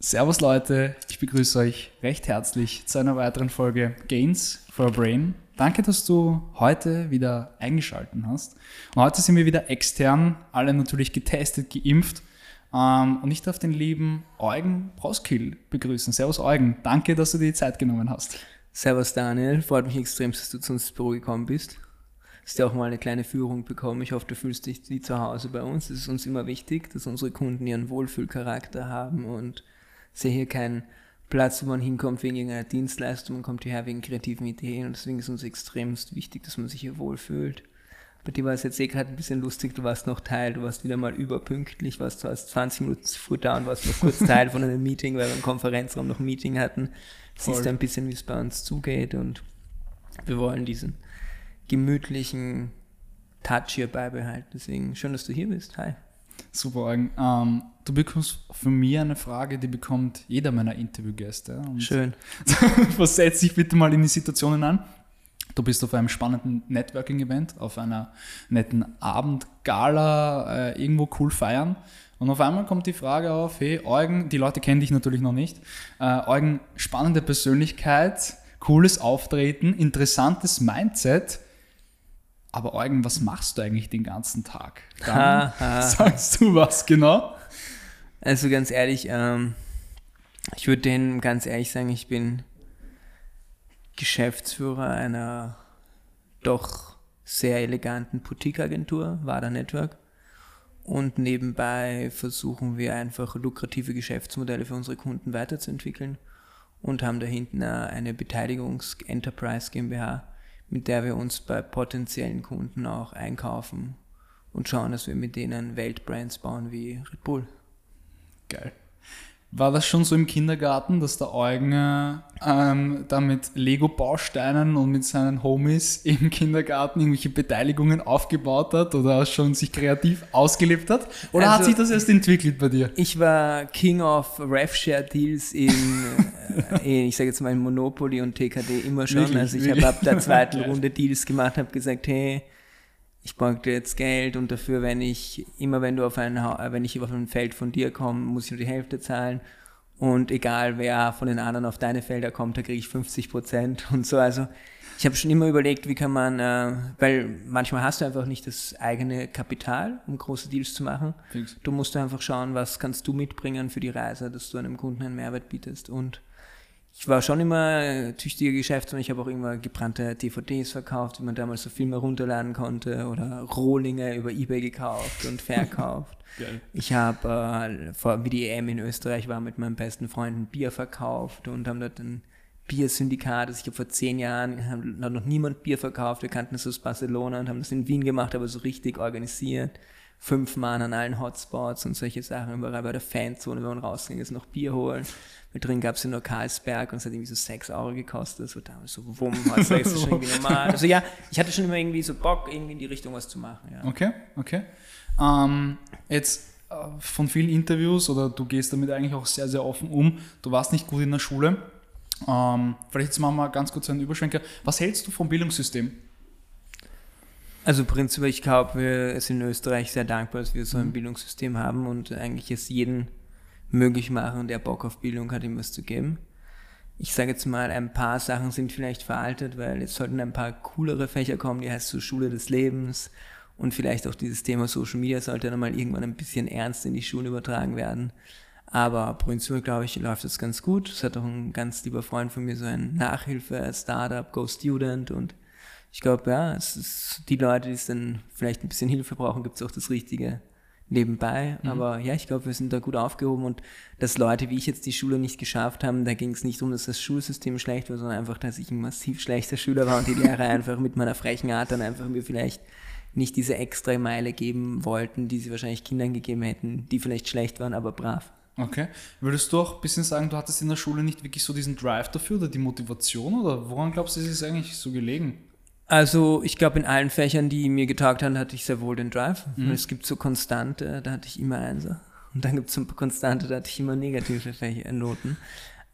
Servus Leute, ich begrüße euch recht herzlich zu einer weiteren Folge Gains for a Brain. Danke, dass du heute wieder eingeschaltet hast. Und heute sind wir wieder extern, alle natürlich getestet, geimpft. Ähm, und ich darf den lieben Eugen Broskill begrüßen. Servus Eugen, danke, dass du dir die Zeit genommen hast. Servus Daniel, freut mich extrem, dass du zu uns ins Büro gekommen bist. Hast ja auch mal eine kleine Führung bekommen. Ich hoffe, du fühlst dich wie zu Hause bei uns. Es ist uns immer wichtig, dass unsere Kunden ihren Wohlfühlcharakter haben und sehe hier keinen Platz, wo man hinkommt wegen irgendeiner Dienstleistung, man kommt hierher wegen kreativen Ideen und deswegen ist uns extremst wichtig, dass man sich hier wohlfühlt. Bei dir war es jetzt eh gerade ein bisschen lustig, du warst noch Teil, du warst wieder mal überpünktlich, warst zwar erst 20 Minuten zu früh da und warst noch kurz Teil von einem Meeting, weil wir im Konferenzraum noch ein Meeting hatten. Siehst du ein bisschen, wie es bei uns zugeht und wir wollen diesen gemütlichen Touch hier beibehalten. Deswegen schön, dass du hier bist. Hi. Super, Eugen. Ähm, du bekommst von mir eine Frage, die bekommt jeder meiner Interviewgäste. Schön. Versetz dich bitte mal in die Situationen an. Du bist auf einem spannenden Networking-Event, auf einer netten Abendgala, äh, irgendwo cool feiern. Und auf einmal kommt die Frage auf, hey Eugen, die Leute kennen dich natürlich noch nicht. Äh, Eugen, spannende Persönlichkeit, cooles Auftreten, interessantes Mindset aber Eugen, was machst du eigentlich den ganzen Tag? Dann sagst du was genau? Also ganz ehrlich, ähm, ich würde denen ganz ehrlich sagen, ich bin Geschäftsführer einer doch sehr eleganten Boutique-Agentur, Wada Network. Und nebenbei versuchen wir einfach lukrative Geschäftsmodelle für unsere Kunden weiterzuentwickeln und haben da hinten eine Beteiligungs-Enterprise GmbH, mit der wir uns bei potenziellen Kunden auch einkaufen und schauen, dass wir mit denen Weltbrands bauen wie Red Bull. War das schon so im Kindergarten, dass der Eugen ähm, da mit Lego-Bausteinen und mit seinen Homies im Kindergarten irgendwelche Beteiligungen aufgebaut hat oder schon sich kreativ ausgelebt hat? Oder also, hat sich das erst entwickelt bei dir? Ich war King of RevShare-Deals in, äh, ich sage jetzt mal in Monopoly und TKD immer schon. Wirklich, also ich habe ab der zweiten Runde Deals gemacht, habe gesagt, hey, ich bräuchte jetzt Geld und dafür, wenn ich, immer wenn du auf ein, wenn ich auf ein Feld von dir komme, muss ich nur die Hälfte zahlen. Und egal wer von den anderen auf deine Felder kommt, da kriege ich 50 Prozent und so. Also ich habe schon immer überlegt, wie kann man, äh, weil manchmal hast du einfach nicht das eigene Kapital, um große Deals zu machen. Fix. Du musst einfach schauen, was kannst du mitbringen für die Reise, dass du einem Kunden einen Mehrwert bietest. Und ich war schon immer tüchtiger Geschäftsmann. Ich habe auch immer gebrannte DVDs verkauft, wie man damals so Filme runterladen konnte oder Rohlinge über Ebay gekauft und verkauft. ich habe, äh, vor wie die EM in Österreich war, mit meinem besten Freund ein Bier verkauft und haben dort ein Biersyndikat. Also ich habe vor zehn Jahren hat noch niemand Bier verkauft. Wir kannten es aus Barcelona und haben das in Wien gemacht, aber so richtig organisiert. Fünf Mann an allen Hotspots und solche Sachen. Überall bei der Fanzone, wenn man rausging, ist noch Bier holen. Mit drin gab es ja nur Karlsberg und es hat irgendwie so 6 Euro gekostet. So damals so, wumm, also ist schon irgendwie normal. Also ja, ich hatte schon immer irgendwie so Bock, irgendwie in die Richtung was zu machen. Ja. Okay, okay. Ähm, jetzt äh, von vielen Interviews oder du gehst damit eigentlich auch sehr, sehr offen um. Du warst nicht gut in der Schule. Ähm, vielleicht jetzt machen wir ganz kurz einen Überschwenker. Was hältst du vom Bildungssystem? Also prinzipiell, ich glaube, wir sind in Österreich sehr dankbar, dass wir so ein mhm. Bildungssystem haben und eigentlich es jeden möglich machen, der Bock auf Bildung hat, ihm was zu geben. Ich sage jetzt mal, ein paar Sachen sind vielleicht veraltet, weil es sollten ein paar coolere Fächer kommen, die heißt so Schule des Lebens und vielleicht auch dieses Thema Social Media sollte dann mal irgendwann ein bisschen ernst in die Schule übertragen werden. Aber prinzipiell, glaube ich, läuft das ganz gut. Es hat auch ein ganz lieber Freund von mir so ein Nachhilfe-Startup, Go Student und ich glaube, ja, es ist die Leute, die es dann vielleicht ein bisschen Hilfe brauchen, gibt es auch das richtige nebenbei. Mhm. Aber ja, ich glaube, wir sind da gut aufgehoben und dass Leute wie ich jetzt die Schule nicht geschafft haben, da ging es nicht um, dass das Schulsystem schlecht war, sondern einfach, dass ich ein massiv schlechter Schüler war und die Lehrer einfach mit meiner frechen Art dann einfach mir vielleicht nicht diese extra Meile geben wollten, die sie wahrscheinlich Kindern gegeben hätten, die vielleicht schlecht waren, aber brav. Okay. Würdest du auch ein bisschen sagen, du hattest in der Schule nicht wirklich so diesen Drive dafür oder die Motivation oder woran glaubst du, ist es eigentlich so gelegen? Also ich glaube, in allen Fächern, die mir getaugt haben, hatte ich sehr wohl den Drive. Mhm. Es gibt so Konstante, da hatte ich immer Einser. Und dann gibt es so Konstante, da hatte ich immer negative Fächer, Noten.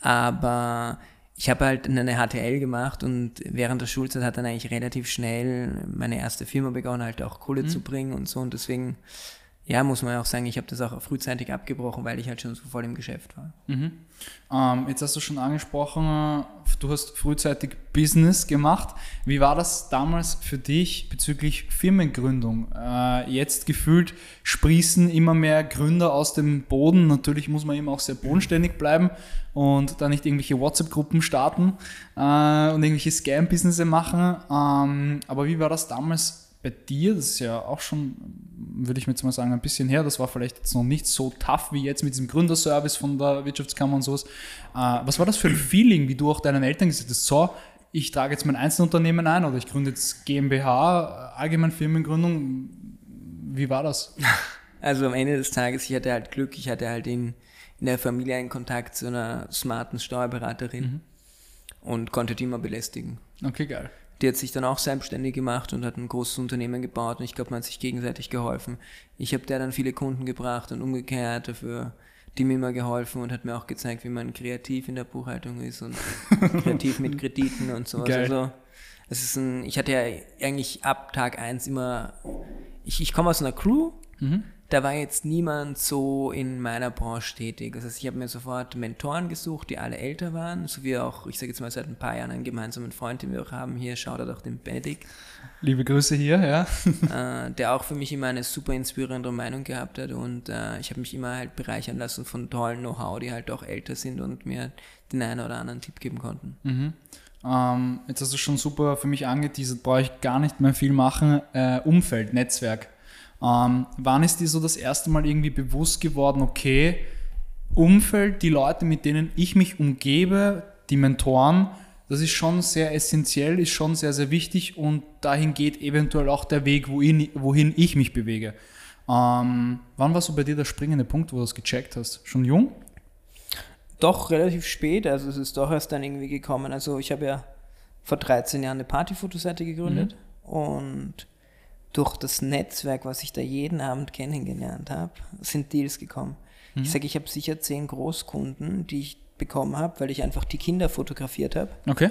Aber ich habe halt eine HTL gemacht und während der Schulzeit hat dann eigentlich relativ schnell meine erste Firma begonnen, halt auch Kohle mhm. zu bringen und so. Und deswegen ja, muss man auch sagen, ich habe das auch frühzeitig abgebrochen, weil ich halt schon so voll im Geschäft war. Mhm. Ähm, jetzt hast du schon angesprochen, du hast frühzeitig Business gemacht. Wie war das damals für dich bezüglich Firmengründung? Äh, jetzt gefühlt sprießen immer mehr Gründer aus dem Boden. Natürlich muss man eben auch sehr bodenständig bleiben und da nicht irgendwelche WhatsApp-Gruppen starten äh, und irgendwelche Scam-Business machen. Ähm, aber wie war das damals bei dir, das ist ja auch schon, würde ich mir jetzt mal sagen, ein bisschen her, das war vielleicht jetzt noch nicht so tough wie jetzt mit diesem Gründerservice von der Wirtschaftskammer und sowas. Äh, was war das für ein Feeling, wie du auch deinen Eltern gesagt hast, so, ich trage jetzt mein Einzelunternehmen ein oder ich gründe jetzt GmbH, allgemein Firmengründung. Wie war das? Also am Ende des Tages, ich hatte halt Glück, ich hatte halt in, in der Familie einen Kontakt zu einer smarten Steuerberaterin mhm. und konnte die immer belästigen. Okay, geil die hat sich dann auch selbstständig gemacht und hat ein großes Unternehmen gebaut und ich glaube, man hat sich gegenseitig geholfen. Ich habe der dann viele Kunden gebracht und umgekehrt dafür die mir immer geholfen und hat mir auch gezeigt, wie man kreativ in der Buchhaltung ist und kreativ mit Krediten und so. Geil. Also, es ist ein, ich hatte ja eigentlich ab Tag 1 immer, ich, ich komme aus einer Crew, mhm da war jetzt niemand so in meiner Branche tätig. Das heißt, ich habe mir sofort Mentoren gesucht, die alle älter waren, so wie auch, ich sage jetzt mal seit ein paar Jahren einen gemeinsamen Freund, den wir auch haben hier, schaut auch den Benedikt. Liebe Grüße hier, ja. Äh, der auch für mich immer eine super inspirierende Meinung gehabt hat und äh, ich habe mich immer halt bereichern lassen von tollen Know-how, die halt auch älter sind und mir den einen oder anderen Tipp geben konnten. Mhm. Ähm, jetzt hast du schon super für mich angeteasert, brauche ich gar nicht mehr viel machen. Äh, Umfeld, Netzwerk. Ähm, wann ist dir so das erste Mal irgendwie bewusst geworden, okay, Umfeld, die Leute, mit denen ich mich umgebe, die Mentoren, das ist schon sehr essentiell, ist schon sehr, sehr wichtig und dahin geht eventuell auch der Weg, wohin, wohin ich mich bewege. Ähm, wann war so bei dir der springende Punkt, wo du das gecheckt hast? Schon jung? Doch, relativ spät. Also es ist doch erst dann irgendwie gekommen. Also ich habe ja vor 13 Jahren eine Partyfotoseite gegründet mhm. und durch das Netzwerk, was ich da jeden Abend kennengelernt habe, sind Deals gekommen. Mhm. Ich sage, ich habe sicher zehn Großkunden, die ich bekommen habe, weil ich einfach die Kinder fotografiert habe. Okay.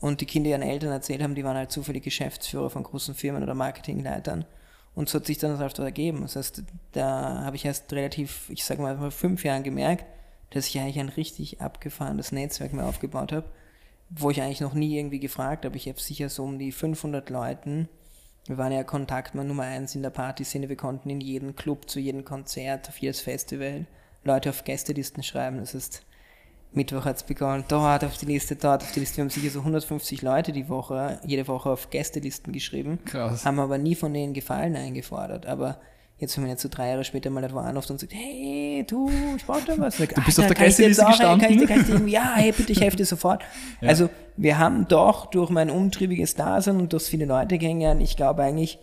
Und die Kinder ihren Eltern erzählt haben, die waren halt zufällig Geschäftsführer von großen Firmen oder Marketingleitern. Und so hat sich dann das einfach ergeben. Das heißt, da habe ich erst relativ, ich sage mal, vor fünf Jahren gemerkt, dass ich eigentlich ein richtig abgefahrenes Netzwerk mehr aufgebaut habe, wo ich eigentlich noch nie irgendwie gefragt habe. Ich habe sicher so um die 500 Leuten, wir waren ja Kontaktmann Nummer eins in der Partyszene. Wir konnten in jeden Club, zu jedem Konzert, auf jedes Festival Leute auf Gästelisten schreiben. Das heißt, Mittwoch hat es begonnen, dort auf die Liste, dort auf die Liste. Wir haben sicher so 150 Leute die Woche, jede Woche auf Gästelisten geschrieben. Krass. Haben aber nie von denen Gefallen eingefordert. Aber Jetzt, wenn man jetzt so drei Jahre später mal wo anruft und sagt, hey, du, ich brauche da was. Sag, du bist auf der Gästeliste gestanden. Kann ich, kann ich dir ja, hey, bitte, ich helfe dir sofort. Ja. Also, wir haben doch durch mein umtriebiges Dasein und durch viele Leute kennengelernt, ich glaube eigentlich,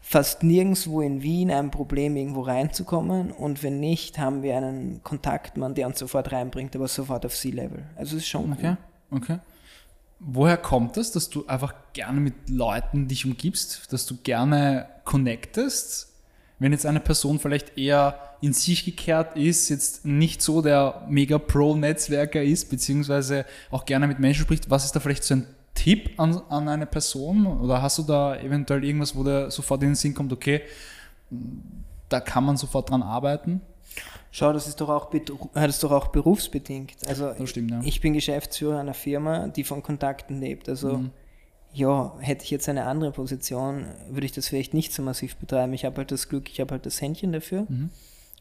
fast nirgendwo in Wien ein Problem, irgendwo reinzukommen. Und wenn nicht, haben wir einen Kontaktmann, der uns sofort reinbringt, aber sofort auf Sea-Level. Also es ist schon okay. Cool. Okay. Woher kommt es, dass du einfach gerne mit Leuten dich umgibst, dass du gerne connectest? Wenn jetzt eine Person vielleicht eher in sich gekehrt ist, jetzt nicht so der mega Pro-Netzwerker ist, beziehungsweise auch gerne mit Menschen spricht, was ist da vielleicht so ein Tipp an, an eine Person? Oder hast du da eventuell irgendwas, wo der sofort in den Sinn kommt, okay, da kann man sofort dran arbeiten? Schau, das ist doch auch, das ist doch auch berufsbedingt. Also stimmt, ja. ich bin Geschäftsführer einer Firma, die von Kontakten lebt. Also mhm ja, hätte ich jetzt eine andere Position, würde ich das vielleicht nicht so massiv betreiben. Ich habe halt das Glück, ich habe halt das Händchen dafür. Mhm.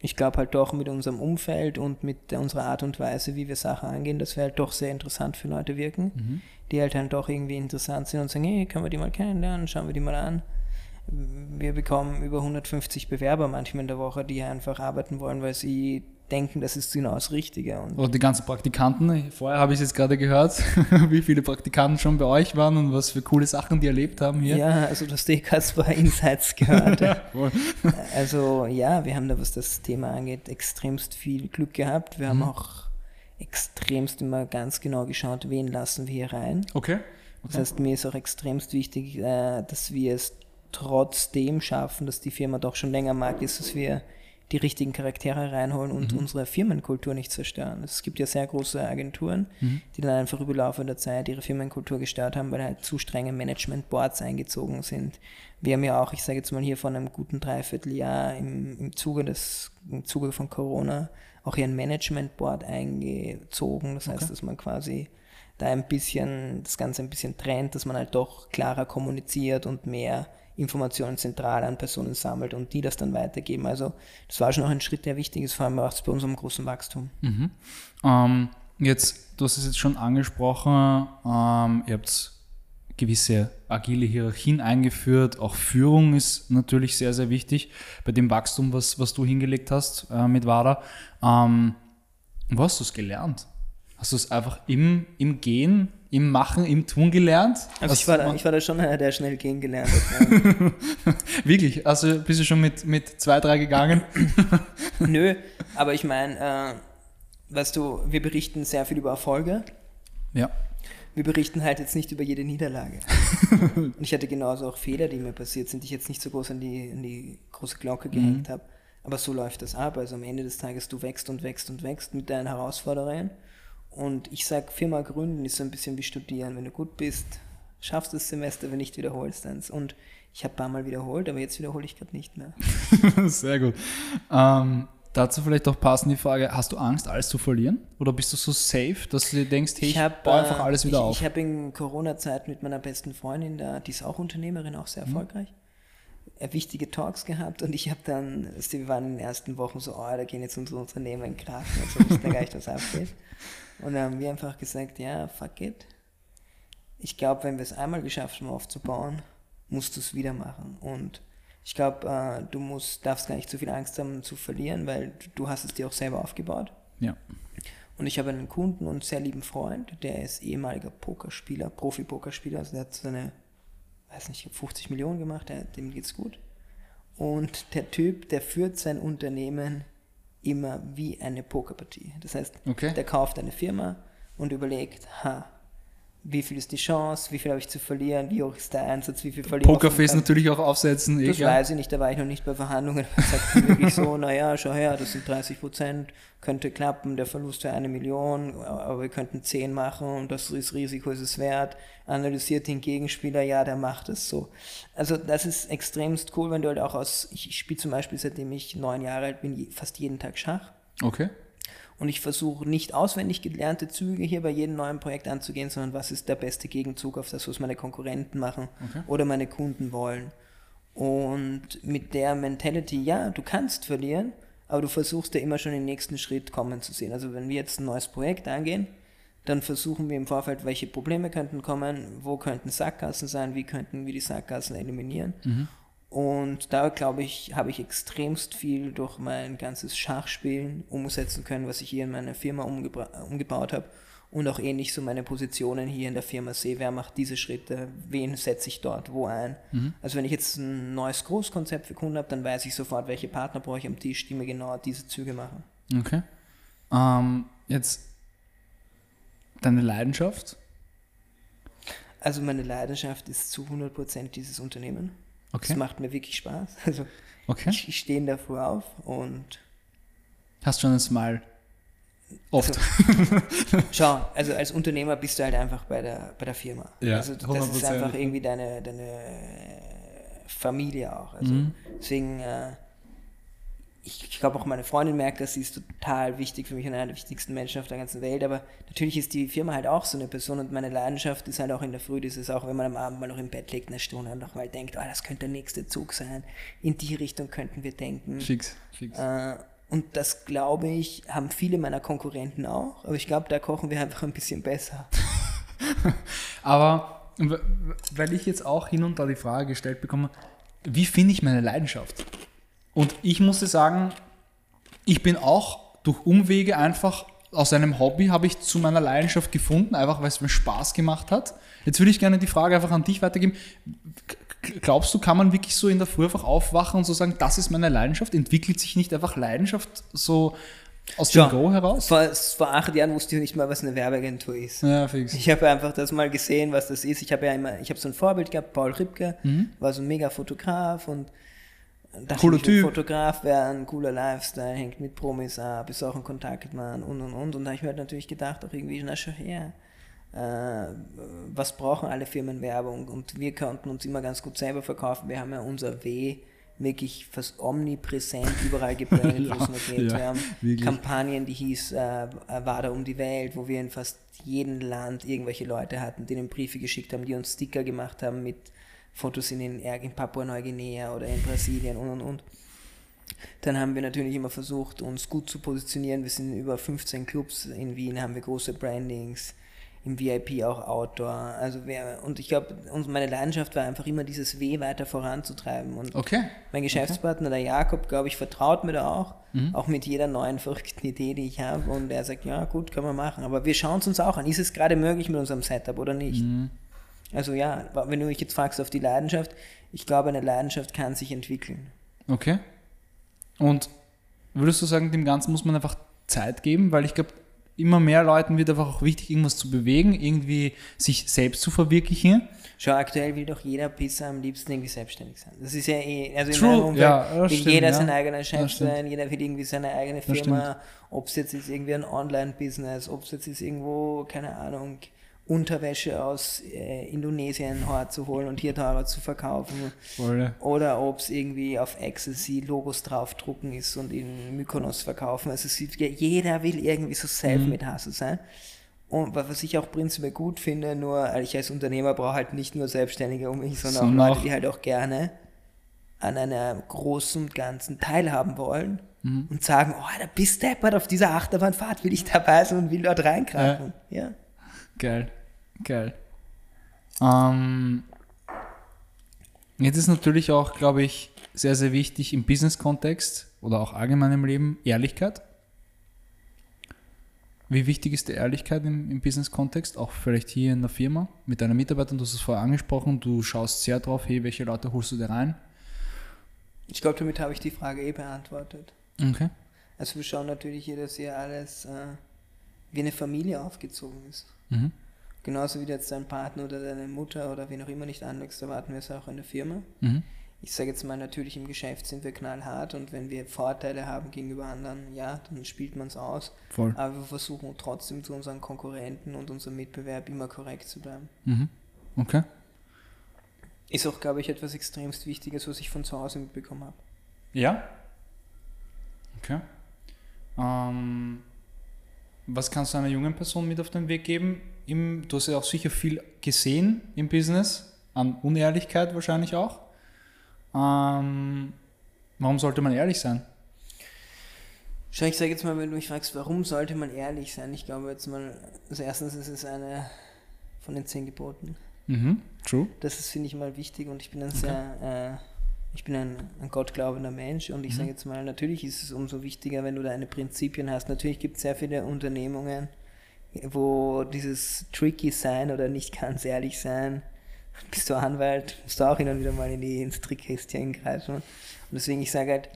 Ich glaube halt doch mit unserem Umfeld und mit unserer Art und Weise, wie wir Sachen angehen, dass wir halt doch sehr interessant für Leute wirken, mhm. die halt dann doch irgendwie interessant sind und sagen, hey, können wir die mal kennenlernen, schauen wir die mal an. Wir bekommen über 150 Bewerber manchmal in der Woche, die einfach arbeiten wollen, weil sie denken, das ist genau das Richtige. Und Oder die ganzen Praktikanten. Vorher habe ich es jetzt gerade gehört, wie viele Praktikanten schon bei euch waren und was für coole Sachen die erlebt haben hier. Ja, also das zwar Insights gehört. ja, also ja, wir haben da, was das Thema angeht, extremst viel Glück gehabt. Wir mhm. haben auch extremst immer ganz genau geschaut, wen lassen wir hier rein. Okay. okay. Das heißt, mir ist auch extremst wichtig, äh, dass wir es trotzdem schaffen, dass die Firma doch schon länger am Markt ist, dass wir die richtigen Charaktere reinholen und mhm. unsere Firmenkultur nicht zerstören. Es gibt ja sehr große Agenturen, mhm. die dann einfach über Laufe der Zeit ihre Firmenkultur gestört haben, weil halt zu strenge Management-Boards eingezogen sind. Wir haben ja auch, ich sage jetzt mal hier von einem guten Dreivierteljahr im, im, Zuge des, im Zuge von Corona auch hier ein Management-Board eingezogen. Das heißt, okay. dass man quasi da ein bisschen, das Ganze ein bisschen trennt, dass man halt doch klarer kommuniziert und mehr Informationen zentral an Personen sammelt und die das dann weitergeben. Also das war schon auch ein Schritt, der wichtig ist, vor allem auch bei unserem großen Wachstum. Mhm. Ähm, jetzt, du hast es jetzt schon angesprochen, ähm, ihr habt gewisse agile Hierarchien eingeführt. Auch Führung ist natürlich sehr, sehr wichtig bei dem Wachstum, was, was du hingelegt hast äh, mit WADA. Ähm, wo hast du es gelernt? Hast du es einfach im, im Gehen im Machen, im Tun gelernt? Also ich war, da, ich war da schon einer, der schnell gehen gelernt hat. Wirklich? Also bist du schon mit, mit zwei, drei gegangen? Nö, aber ich meine, äh, weißt du, wir berichten sehr viel über Erfolge. Ja. Wir berichten halt jetzt nicht über jede Niederlage. Und ich hatte genauso auch Fehler, die mir passiert sind, die ich jetzt nicht so groß an die, an die große Glocke gehängt mhm. habe. Aber so läuft das ab. Also am Ende des Tages, du wächst und wächst und wächst mit deinen Herausforderungen. Und ich sage, Firma gründen ist so ein bisschen wie studieren. Wenn du gut bist, schaffst du das Semester, wenn nicht, wiederholst du Und ich habe ein paar Mal wiederholt, aber jetzt wiederhole ich gerade nicht mehr. Sehr gut. Ähm, dazu vielleicht auch passend die Frage, hast du Angst, alles zu verlieren? Oder bist du so safe, dass du dir denkst, hey, ich, ich hab, baue einfach alles wieder ich, auf? Ich habe in Corona-Zeit mit meiner besten Freundin, da, die ist auch Unternehmerin, auch sehr mhm. erfolgreich, äh, wichtige Talks gehabt und ich habe dann, wir waren in den ersten Wochen so, oh, da gehen jetzt unsere Unternehmen in Krachen und so, wussten ja gar nicht, was abgeht. Und dann haben wir einfach gesagt, ja, fuck it. Ich glaube, wenn wir es einmal geschafft haben aufzubauen, musst du es wieder machen. Und ich glaube, äh, du musst, darfst gar nicht zu viel Angst haben zu verlieren, weil du hast es dir auch selber aufgebaut. Ja. Und ich habe einen Kunden und sehr lieben Freund, der ist ehemaliger Pokerspieler, Profi-Pokerspieler, also der hat seine, weiß nicht, 50 Millionen gemacht, der, dem geht's gut. Und der Typ, der führt sein Unternehmen immer wie eine Pokerpartie. Das heißt, okay. der kauft eine Firma und überlegt, ha, wie viel ist die Chance, wie viel habe ich zu verlieren, wie hoch ist der Einsatz, wie viel verliere ich. Pokerface natürlich auch aufsetzen. Das egal. weiß ich nicht, da war ich noch nicht bei Verhandlungen. Man sagt wirklich so, naja, schau her, das sind 30 Prozent, könnte klappen, der Verlust wäre eine Million, aber wir könnten 10 machen und das Risiko ist es wert. Analysiert den Gegenspieler, ja, der macht es so. Also das ist extremst cool, wenn du halt auch aus, ich spiele zum Beispiel, seitdem ich neun Jahre alt bin, fast jeden Tag Schach. Okay. Und ich versuche nicht auswendig gelernte Züge hier bei jedem neuen Projekt anzugehen, sondern was ist der beste Gegenzug auf das, was meine Konkurrenten machen okay. oder meine Kunden wollen. Und mit der Mentality, ja, du kannst verlieren, aber du versuchst ja immer schon den nächsten Schritt kommen zu sehen. Also wenn wir jetzt ein neues Projekt angehen, dann versuchen wir im Vorfeld, welche Probleme könnten kommen, wo könnten Sackgassen sein, wie könnten wir die Sackgassen eliminieren. Mhm. Und da, glaube ich, habe ich extremst viel durch mein ganzes Schachspielen umsetzen können, was ich hier in meiner Firma umgebaut habe. Und auch ähnlich so meine Positionen hier in der Firma sehe, wer macht diese Schritte, wen setze ich dort wo ein. Mhm. Also wenn ich jetzt ein neues Großkonzept für Kunden habe, dann weiß ich sofort, welche Partner brauche ich am Tisch, die mir genau diese Züge machen. Okay. Ähm, jetzt deine Leidenschaft? Also meine Leidenschaft ist zu 100% dieses Unternehmen. Okay. Das macht mir wirklich Spaß. Also okay. ich, ich stehe davor auf und. Hast schon ein Smile? Oft. Also, schau, also als Unternehmer bist du halt einfach bei der, bei der Firma. Ja, also das 100%. ist einfach irgendwie deine, deine Familie auch. Also mhm. deswegen äh, ich, ich glaube auch meine Freundin merkt, dass sie ist total wichtig für mich und einer der wichtigsten Menschen auf der ganzen Welt. Aber natürlich ist die Firma halt auch so eine Person und meine Leidenschaft ist halt auch in der Früh, das ist auch, wenn man am Abend mal noch im Bett liegt, eine Stunde und noch mal denkt, oh, das könnte der nächste Zug sein. In die Richtung könnten wir denken. Fix, fix. Äh, und das glaube ich, haben viele meiner Konkurrenten auch. Aber ich glaube, da kochen wir einfach ein bisschen besser. aber weil ich jetzt auch hin und da die Frage gestellt bekomme, wie finde ich meine Leidenschaft? Und ich musste sagen, ich bin auch durch Umwege einfach aus einem Hobby habe ich zu meiner Leidenschaft gefunden, einfach weil es mir Spaß gemacht hat. Jetzt würde ich gerne die Frage einfach an dich weitergeben. Glaubst du, kann man wirklich so in der Früh einfach aufwachen und so sagen, das ist meine Leidenschaft? Entwickelt sich nicht einfach Leidenschaft so aus dem Go heraus? Vor, vor acht Jahren wusste ich nicht mal, was eine Werbeagentur ist. Ja, fix. Ich habe einfach das mal gesehen, was das ist. Ich habe ja immer, ich habe so ein Vorbild gehabt, Paul Ripke, mhm. war so ein mega Fotograf und dachte Cooler ich, Typ. Fotograf werden, cooler Lifestyle, hängt mit Promis ab, ist auch ein Kontaktmann und und und. Und da habe ich mir halt natürlich gedacht, auch irgendwie, na schau her, äh, was brauchen alle Firmen Werbung? Und wir konnten uns immer ganz gut selber verkaufen. Wir haben ja unser W wirklich fast omnipräsent überall gebrandet, wo es nur geht. ja, wir haben wirklich. Kampagnen, die hieß äh, Wada um die Welt, wo wir in fast jedem Land irgendwelche Leute hatten, denen Briefe geschickt haben, die uns Sticker gemacht haben mit Fotos in, den, in Papua-Neuguinea oder in Brasilien und und und. Dann haben wir natürlich immer versucht, uns gut zu positionieren. Wir sind in über 15 Clubs in Wien, haben wir große Brandings, im VIP auch Outdoor. Also wir, und ich glaube, meine Leidenschaft war einfach immer dieses W weiter voranzutreiben. Und Okay. mein Geschäftspartner, der Jakob, glaube ich, vertraut mir da auch, Mhm. auch mit jeder neuen verrückten Idee, die ich habe. Und er sagt, ja gut, können wir machen. Aber wir schauen es uns auch an. Ist es gerade möglich mit unserem Setup oder nicht? Mhm. Also ja, wenn du mich jetzt fragst auf die Leidenschaft, ich glaube, eine Leidenschaft kann sich entwickeln. Okay. Und würdest du sagen, dem Ganzen muss man einfach Zeit geben? Weil ich glaube, immer mehr Leuten wird einfach auch wichtig, irgendwas zu bewegen, irgendwie sich selbst zu verwirklichen. Schau, aktuell will doch jeder Pisser am liebsten irgendwie selbstständig sein. Das ist ja eh, also in True, meinem Umfeld ja, will stimmt, jeder ja. sein eigener Chef sein, jeder will irgendwie seine eigene Firma, ob es jetzt ist irgendwie ein Online-Business, ob es jetzt ist irgendwo, keine Ahnung, Unterwäsche aus äh, Indonesien herzuholen und hier teurer zu verkaufen. Voll. Oder ob es irgendwie auf Ecstasy Logos draufdrucken ist und in Mykonos verkaufen. Also ja, jeder will irgendwie so self-made Hustle sein. Und wa- was ich auch prinzipiell gut finde, nur ich als Unternehmer brauche halt nicht nur Selbstständige um mich, sondern Sondern auch Leute, die halt auch gerne an einer großen und Ganzen teilhaben wollen Mhm. und sagen, oh, da bist deppert, auf dieser Achterbahnfahrt will ich dabei sein und will dort reinkrachen. Ja. Geil. Geil. Ähm, jetzt ist natürlich auch, glaube ich, sehr, sehr wichtig im Business-Kontext oder auch allgemein im Leben Ehrlichkeit. Wie wichtig ist die Ehrlichkeit im, im Business-Kontext, auch vielleicht hier in der Firma mit deinen Mitarbeitern? Du hast es vorher angesprochen, du schaust sehr drauf, hey, welche Leute holst du da rein? Ich glaube, damit habe ich die Frage eh beantwortet. Okay. Also wir schauen natürlich hier, dass hier alles äh, wie eine Familie aufgezogen ist. Mhm. Genauso wie du jetzt deinen Partner oder deine Mutter oder wen auch immer nicht anlegst, erwarten wir es auch in der Firma. Mhm. Ich sage jetzt mal, natürlich im Geschäft sind wir knallhart und wenn wir Vorteile haben gegenüber anderen, ja, dann spielt man es aus. Voll. Aber wir versuchen trotzdem zu unseren Konkurrenten und unserem Mitbewerb immer korrekt zu bleiben. Mhm. Okay. Ist auch, glaube ich, etwas extremst Wichtiges, was ich von zu Hause mitbekommen habe. Ja. Okay. Ähm, was kannst du einer jungen Person mit auf den Weg geben? Im, du hast ja auch sicher viel gesehen im Business, an Unehrlichkeit wahrscheinlich auch. Ähm, warum sollte man ehrlich sein? Ich sage jetzt mal, wenn du mich fragst, warum sollte man ehrlich sein? Ich glaube jetzt mal, also erstens ist es eine von den zehn Geboten. Mhm. True. Das ist, finde ich, mal wichtig und ich bin ein sehr, äh, ich bin ein, ein gottglaubender Mensch und ich Mhm. sage jetzt mal, natürlich ist es umso wichtiger, wenn du deine Prinzipien hast. Natürlich gibt es sehr viele Unternehmungen, wo dieses tricky sein oder nicht ganz ehrlich sein, bist du Anwalt, musst du auch hin und wieder mal in die, ins Trickkästchen greifen. Und deswegen, ich sage halt,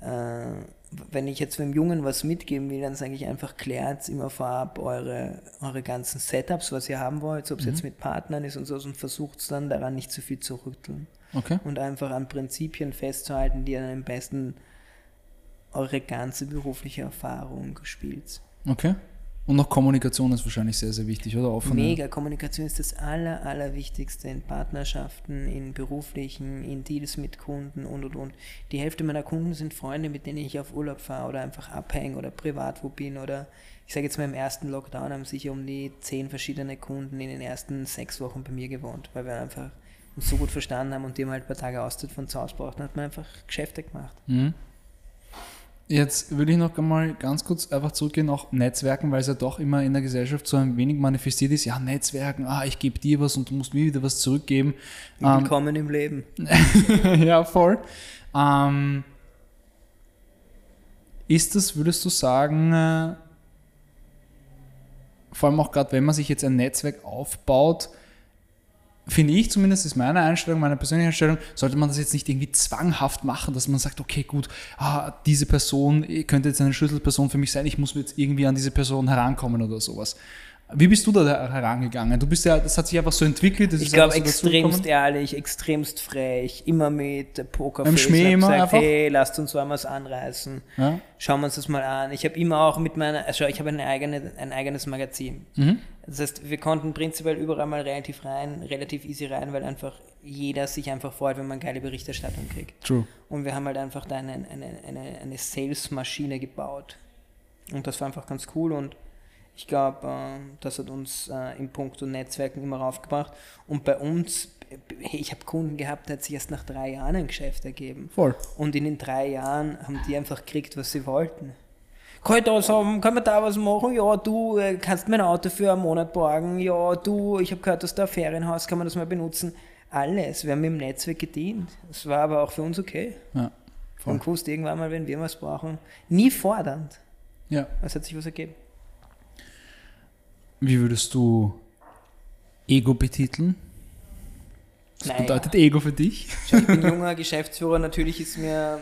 äh, wenn ich jetzt einem Jungen was mitgeben will, dann sage ich einfach, klärt immer vorab eure, eure ganzen Setups, was ihr haben wollt, ob es jetzt mit Partnern ist und so, und versucht es dann daran nicht zu viel zu rütteln. Okay. Und einfach an Prinzipien festzuhalten, die dann am besten eure ganze berufliche Erfahrung spielt. Okay. Und noch Kommunikation ist wahrscheinlich sehr, sehr wichtig, oder? Offene- Mega, Kommunikation ist das aller, allerwichtigste in Partnerschaften, in beruflichen, in Deals mit Kunden und und und. Die Hälfte meiner Kunden sind Freunde, mit denen ich auf Urlaub fahre oder einfach abhänge oder privat wo bin oder ich sage jetzt mal im ersten Lockdown haben sicher um die zehn verschiedene Kunden in den ersten sechs Wochen bei mir gewohnt, weil wir einfach uns so gut verstanden haben und die haben halt ein paar Tage Auszeit von zu Hause brauchten, hat man einfach Geschäfte gemacht. Mhm. Jetzt würde ich noch einmal ganz kurz einfach zurückgehen auf Netzwerken, weil es ja doch immer in der Gesellschaft so ein wenig manifestiert ist. Ja, Netzwerken, ah, ich gebe dir was und du musst mir wieder was zurückgeben. Ähm, Willkommen im Leben. ja, voll. Ähm, ist das, würdest du sagen, äh, vor allem auch gerade, wenn man sich jetzt ein Netzwerk aufbaut, finde ich zumindest, ist meine Einstellung, meine persönliche Einstellung, sollte man das jetzt nicht irgendwie zwanghaft machen, dass man sagt, okay, gut, ah, diese Person könnte jetzt eine Schlüsselperson für mich sein, ich muss jetzt irgendwie an diese Person herankommen oder sowas. Wie bist du da herangegangen? Du bist ja, das hat sich einfach so entwickelt. ich glaube, extremst ehrlich, extremst frech, immer mit Pokerface. Im Schmäh immer gesagt, einfach? hey, lasst uns was anreißen. Ja? Schauen wir uns das mal an. Ich habe immer auch mit meiner, also ich habe eigene, ein eigenes Magazin. Mhm. Das heißt, wir konnten prinzipiell überall mal relativ rein, relativ easy rein, weil einfach jeder sich einfach freut, wenn man geile Berichterstattung kriegt. True. Und wir haben halt einfach da eine, eine, eine, eine Sales-Maschine gebaut. Und das war einfach ganz cool und ich glaube, äh, das hat uns äh, im Punkt Netzwerken immer raufgebracht. Und bei uns, ich habe Kunden gehabt, der hat sich erst nach drei Jahren ein Geschäft ergeben. Voll. Und in den drei Jahren haben die einfach gekriegt, was sie wollten. Kann ich da sagen, kann man da was machen? Ja, du äh, kannst mein Auto für einen Monat borgen. Ja, du, ich habe gehört, dass da ein Ferienhaus, kann man das mal benutzen. Alles, wir haben im Netzwerk gedient. Das war aber auch für uns okay. Ja, voll. Und gewusst, irgendwann mal, wenn wir was brauchen, nie fordernd. Ja. Es hat sich was ergeben. Wie würdest du Ego betiteln? Was naja. bedeutet Ego für dich? Ich bin junger Geschäftsführer, natürlich ist mir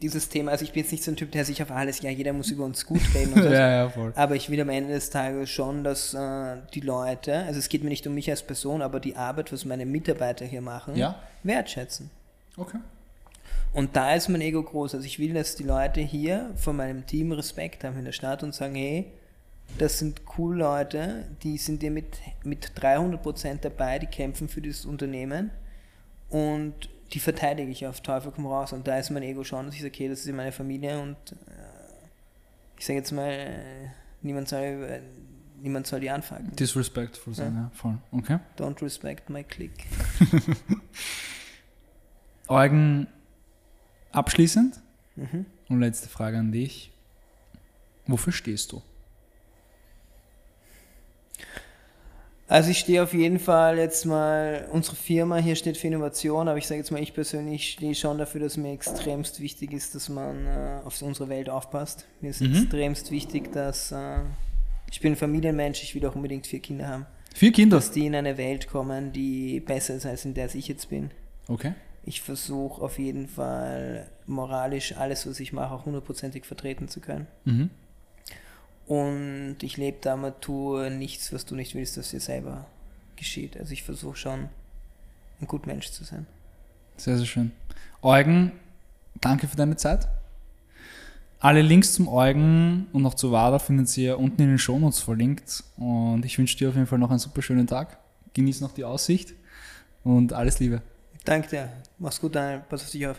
dieses Thema, also ich bin jetzt nicht so ein Typ, der sich auf alles, ja, jeder muss über uns gut reden. ja, ja, voll. Aber ich will am Ende des Tages schon, dass äh, die Leute, also es geht mir nicht um mich als Person, aber die Arbeit, was meine Mitarbeiter hier machen, ja? wertschätzen. Okay. Und da ist mein Ego groß. Also ich will, dass die Leute hier von meinem Team Respekt haben in der Stadt und sagen, hey, das sind cool Leute, die sind dir mit, mit 300% dabei, die kämpfen für dieses Unternehmen und die verteidige ich auf Teufel komm raus. Und da ist mein Ego schon, dass ich sage, okay, das ist meine Familie und äh, ich sage jetzt mal, äh, niemand soll, niemand soll die anfangen. Disrespectful sein, ja. ja, voll. Okay. Don't respect my click. Eugen, abschließend mhm. und letzte Frage an dich. Wofür stehst du? Also ich stehe auf jeden Fall jetzt mal, unsere Firma hier steht für Innovation, aber ich sage jetzt mal, ich persönlich stehe schon dafür, dass mir extremst wichtig ist, dass man äh, auf unsere Welt aufpasst. Mir ist mhm. extremst wichtig, dass äh, ich bin ein Familienmensch, ich will auch unbedingt vier Kinder haben. Vier Kinder? Dass die in eine Welt kommen, die besser ist, als in der ich jetzt bin. Okay. Ich versuche auf jeden Fall moralisch alles, was ich mache, auch hundertprozentig vertreten zu können. Mhm. Und ich lebe damit, tue nichts, was du nicht willst, dass dir selber geschieht. Also ich versuche schon, ein guter Mensch zu sein. Sehr, sehr schön. Eugen, danke für deine Zeit. Alle Links zum Eugen und noch zu WADA finden Sie ja unten in den Shownotes verlinkt. Und ich wünsche dir auf jeden Fall noch einen super schönen Tag. Genieß noch die Aussicht und alles Liebe. Danke dir. Mach's gut, Daniel. Pass auf dich auf.